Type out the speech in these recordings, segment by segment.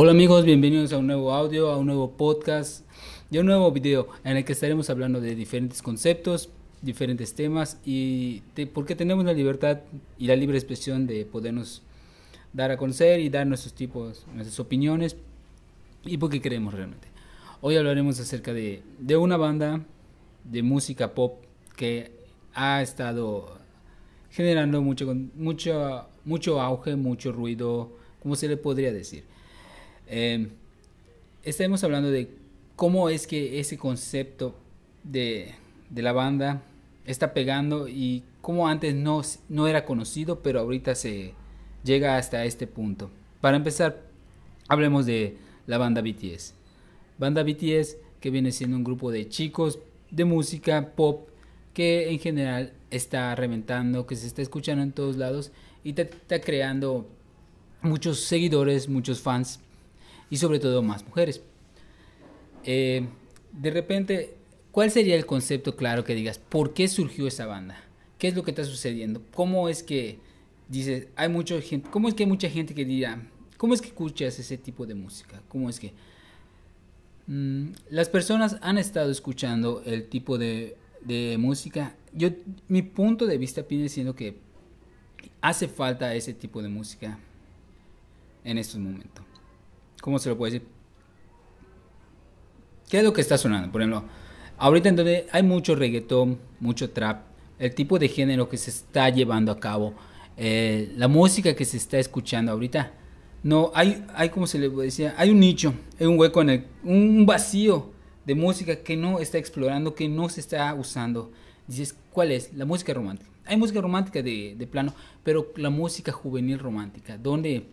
Hola amigos, bienvenidos a un nuevo audio, a un nuevo podcast y a un nuevo video en el que estaremos hablando de diferentes conceptos, diferentes temas y porque tenemos la libertad y la libre expresión de podernos dar a conocer y dar nuestros tipos, nuestras opiniones y porque queremos realmente. Hoy hablaremos acerca de, de una banda de música pop que ha estado generando mucho, mucho, mucho auge, mucho ruido, como se le podría decir. Eh, estaremos hablando de cómo es que ese concepto de, de, la banda está pegando y cómo antes no, no era conocido, pero ahorita se llega hasta este punto. Para empezar, hablemos de la banda BTS. Banda BTS que viene siendo un grupo de chicos de música pop que en general está reventando, que se está escuchando en todos lados y está creando muchos seguidores, muchos fans y sobre todo más mujeres. Eh, de repente, ¿cuál sería el concepto claro que digas? ¿Por qué surgió esa banda? ¿Qué es lo que está sucediendo? ¿Cómo es que dices, hay mucha gente, cómo es que hay mucha gente que dirá, cómo es que escuchas ese tipo de música? ¿Cómo es que mm, las personas han estado escuchando el tipo de, música? Yo, mi punto de vista viene siendo que hace falta ese tipo de música en estos momentos. ¿Cómo se lo puede decir? ¿Qué es lo que está sonando? Por ejemplo, ahorita en donde hay mucho reggaetón, mucho trap, el tipo de género que se está llevando a cabo, eh, la música que se está escuchando ahorita, no, hay, hay como se le decía, hay un nicho, hay un hueco en el, un vacío de música que no está explorando, que no se está usando. Dices, ¿cuál es? La música romántica. Hay música romántica de, de plano, pero la música juvenil romántica, ¿dónde,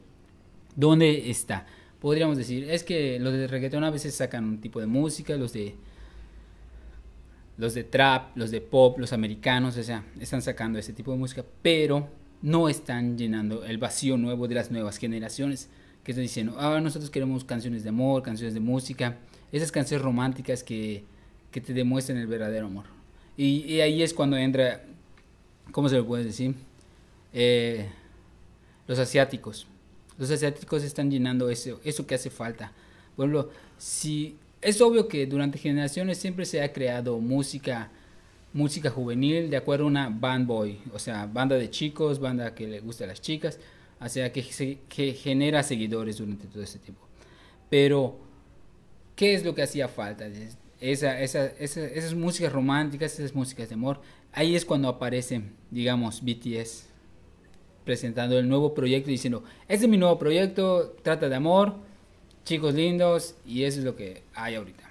dónde está? Podríamos decir, es que los de reggaetón a veces sacan un tipo de música, los de los de trap, los de pop, los americanos, o sea, están sacando ese tipo de música, pero no están llenando el vacío nuevo de las nuevas generaciones que están diciendo, ah, nosotros queremos canciones de amor, canciones de música, esas canciones románticas que, que te demuestren el verdadero amor. Y, ahí es cuando entra, ¿cómo se lo puede decir? Eh, los asiáticos. Los asiáticos están llenando eso, eso que hace falta. Por ejemplo, si es obvio que durante generaciones siempre se ha creado música, música juvenil de acuerdo a una band boy, o sea, banda de chicos, banda que le gusta a las chicas, o sea, que, genera seguidores durante todo ese tiempo. Pero, ¿qué es lo que hacía falta? Esa, esa, esa, esas músicas románticas, esas músicas de amor, ahí es cuando aparecen, digamos, BTS presentando el nuevo proyecto diciendo, este es mi nuevo proyecto, trata de amor, chicos lindos y eso es lo que hay ahorita.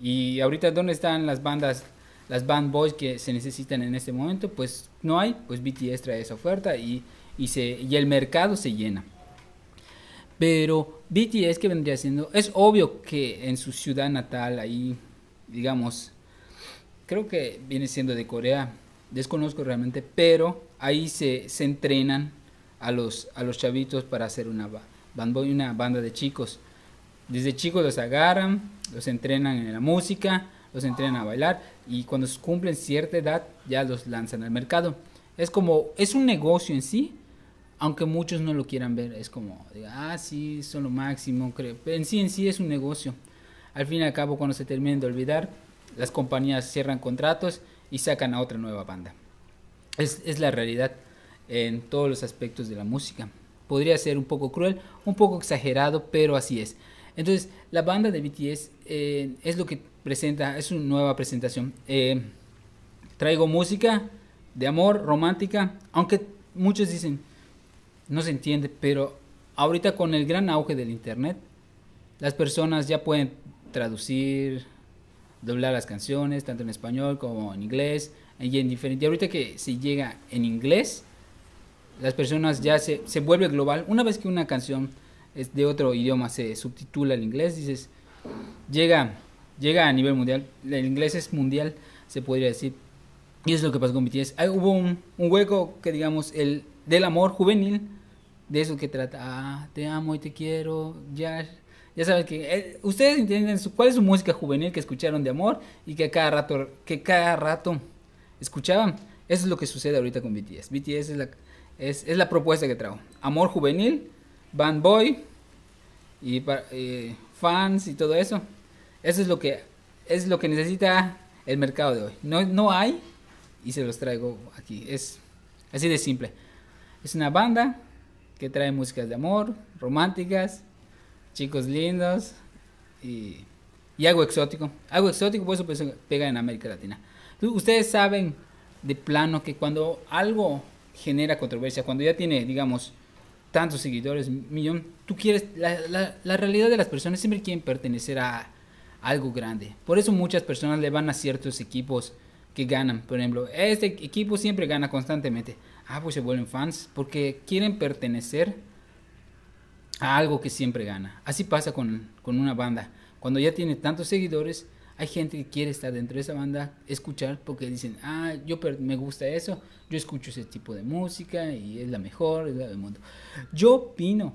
Y ahorita, ¿dónde están las bandas, las band boys que se necesitan en este momento? Pues no hay, pues BTS trae esa oferta y, y, se, y el mercado se llena. Pero BTS que vendría siendo, es obvio que en su ciudad natal, ahí, digamos, creo que viene siendo de Corea, desconozco realmente, pero ahí se, se entrenan a los, a los chavitos para hacer una, una banda de chicos. Desde chicos los agarran, los entrenan en la música, los entrenan a bailar y cuando cumplen cierta edad ya los lanzan al mercado. Es como, es un negocio en sí, aunque muchos no lo quieran ver, es como, ah, sí, son lo máximo, creo. Pero en sí, en sí es un negocio. Al fin y al cabo, cuando se terminen de olvidar, las compañías cierran contratos y sacan a otra nueva banda. Es, es la realidad en todos los aspectos de la música. Podría ser un poco cruel, un poco exagerado, pero así es. Entonces, la banda de BTS eh, es lo que presenta, es una nueva presentación. Eh, traigo música de amor, romántica, aunque muchos dicen, no se entiende, pero ahorita con el gran auge del Internet, las personas ya pueden traducir, doblar las canciones, tanto en español como en inglés, y en diferente. Y ahorita que se llega en inglés, las personas ya se, se vuelve global. Una vez que una canción es de otro idioma se subtitula al inglés, dices, llega, llega a nivel mundial. El inglés es mundial, se podría decir. Y es lo que pasó con BTS. hubo un, un, hueco que, digamos, el del amor juvenil, de eso que trata, ah, te amo y te quiero, ya ya saben que eh, ustedes entienden cuál es su música juvenil que escucharon de amor y que cada rato que cada rato escuchaban. Eso es lo que sucede ahorita con BTS. BTS es la, es, es la propuesta que trajo. Amor juvenil, band boy y eh, fans y todo eso. Eso es lo que es lo que necesita el mercado de hoy. No, no hay y se los traigo aquí. Es así de simple. Es una banda que trae músicas de amor, románticas, chicos lindos y, y algo exótico. Algo exótico, por eso pues, pega en América Latina. Ustedes saben de plano que cuando algo genera controversia, cuando ya tiene, digamos, tantos seguidores, millón, tú quieres, la, la, realidad de las personas siempre quieren pertenecer a algo grande. Por eso muchas personas le van a ciertos equipos que ganan. Por ejemplo, este equipo siempre gana constantemente. Ah, pues se vuelven fans porque quieren pertenecer a algo que siempre gana. Así pasa con, con una banda. Cuando ya tiene tantos seguidores, hay gente que quiere estar dentro de esa banda, escuchar, porque dicen, ah, yo me gusta eso, yo escucho ese tipo de música y es la mejor, es la del mundo. Yo opino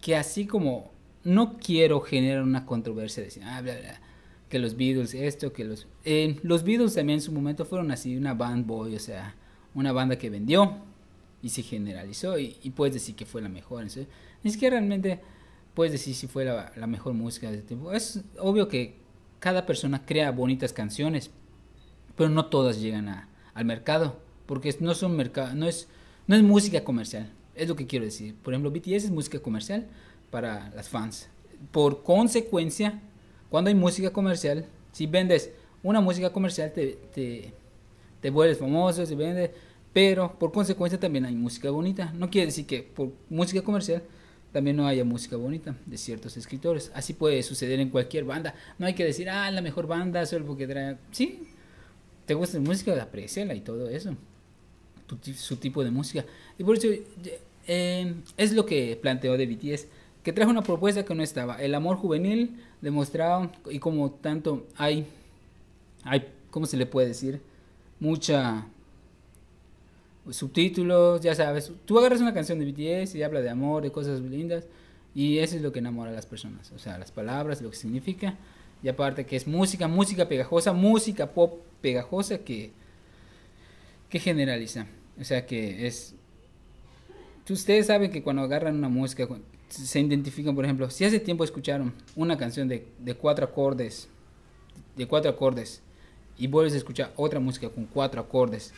que así como no quiero generar una controversia, de decir, ah, que los Beatles, esto, que los... Eh, los Beatles también en su momento fueron así, una band boy, o sea, una banda que vendió y se generalizó y, puedes decir que fue la mejor. Ni siquiera realmente puedes decir si fue la, mejor música de ese tiempo. Es obvio que cada persona crea bonitas canciones, pero no todas llegan a, al mercado, porque no son mercado, no es, no es música comercial, es lo que quiero decir. Por ejemplo, BTS es música comercial para las fans. Por consecuencia, cuando hay música comercial, si vendes una música comercial, te, te, te vuelves famoso, se vende, pero por consecuencia también hay música bonita. No quiere decir que por música comercial también no haya música bonita de ciertos escritores. Así puede suceder en cualquier banda. No hay que decir, ah, la mejor banda solo porque trae... Sí, te gusta la música, apreciala y todo eso. su tipo de música. Y por eso eh, es lo que planteó de BTS, que trajo una propuesta que no estaba. El amor juvenil demostrado y como tanto hay, hay, ¿cómo se le puede decir? Mucha subtítulos, ya sabes. Tú agarras una canción de BTS y habla de amor, de cosas lindas, y eso es lo que enamora a las personas. O sea, las palabras, lo que significa, y aparte que es música, música pegajosa, música pop pegajosa que, que generaliza. O sea, que es. Ustedes saben que cuando agarran una música, se identifican, por ejemplo, si hace tiempo escucharon una canción de, de cuatro acordes, de cuatro acordes, y vuelves a escuchar otra música con cuatro acordes,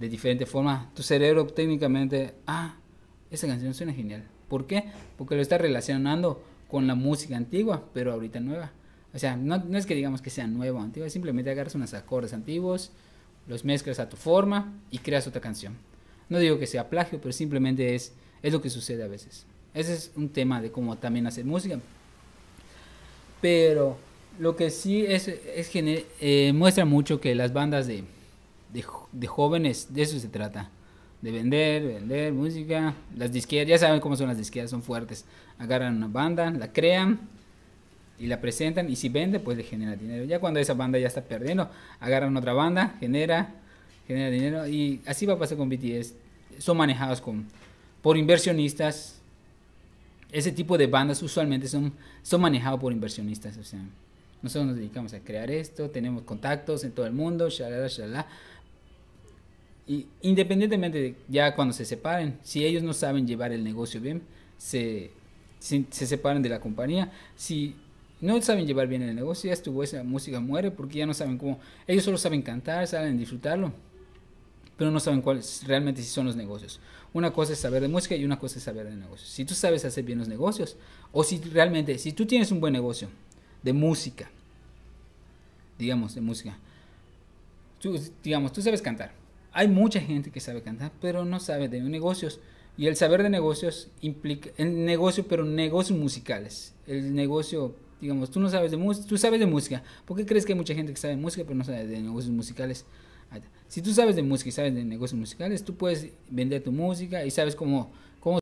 de diferente forma, tu cerebro técnicamente, ah, esa canción suena genial. ¿Por qué? Porque lo está relacionando con la música antigua, pero ahorita nueva. O sea, no, es que digamos que sea nuevo o antiguo, simplemente agarras unos acordes antiguos, los mezclas a tu forma y creas otra canción. No digo que sea plagio, pero simplemente es, es lo que sucede a veces. Ese es un tema de cómo también hacer música. Pero lo que sí es, es eh, muestra mucho que las bandas de, de, jóvenes, de eso se trata. De vender, vender música. Las disqueras, ya saben cómo son las disqueras, son fuertes. Agarran una banda, la crean y la presentan y si vende, pues le genera dinero. Ya cuando esa banda ya está perdiendo, agarran otra banda, genera, genera dinero y así va a pasar con BTS. Son manejados con, por inversionistas. Ese tipo de bandas usualmente son, son manejados por inversionistas. O sea, nosotros nos dedicamos a crear esto, tenemos contactos en todo el mundo, shalala, shalala y independientemente de ya cuando se separen, si ellos no saben llevar el negocio bien, se, se, separan de la compañía. Si no saben llevar bien el negocio, ya estuvo esa música muere porque ya no saben cómo. Ellos solo saben cantar, saben disfrutarlo, pero no saben cuáles realmente si son los negocios. Una cosa es saber de música y una cosa es saber de negocios. Si tú sabes hacer bien los negocios, o si realmente, si tú tienes un buen negocio de música, digamos, de música, tú, digamos, tú sabes cantar hay mucha gente que sabe cantar, pero no sabe de negocios. Y el saber de negocios implica, el negocio, pero negocios musicales. El negocio, digamos, tú no sabes de música, tú sabes de música. ¿Por qué crees que hay mucha gente que sabe de música, pero no sabe de negocios musicales? Si tú sabes de música y sabes de negocios musicales, tú puedes vender tu música y sabes cómo,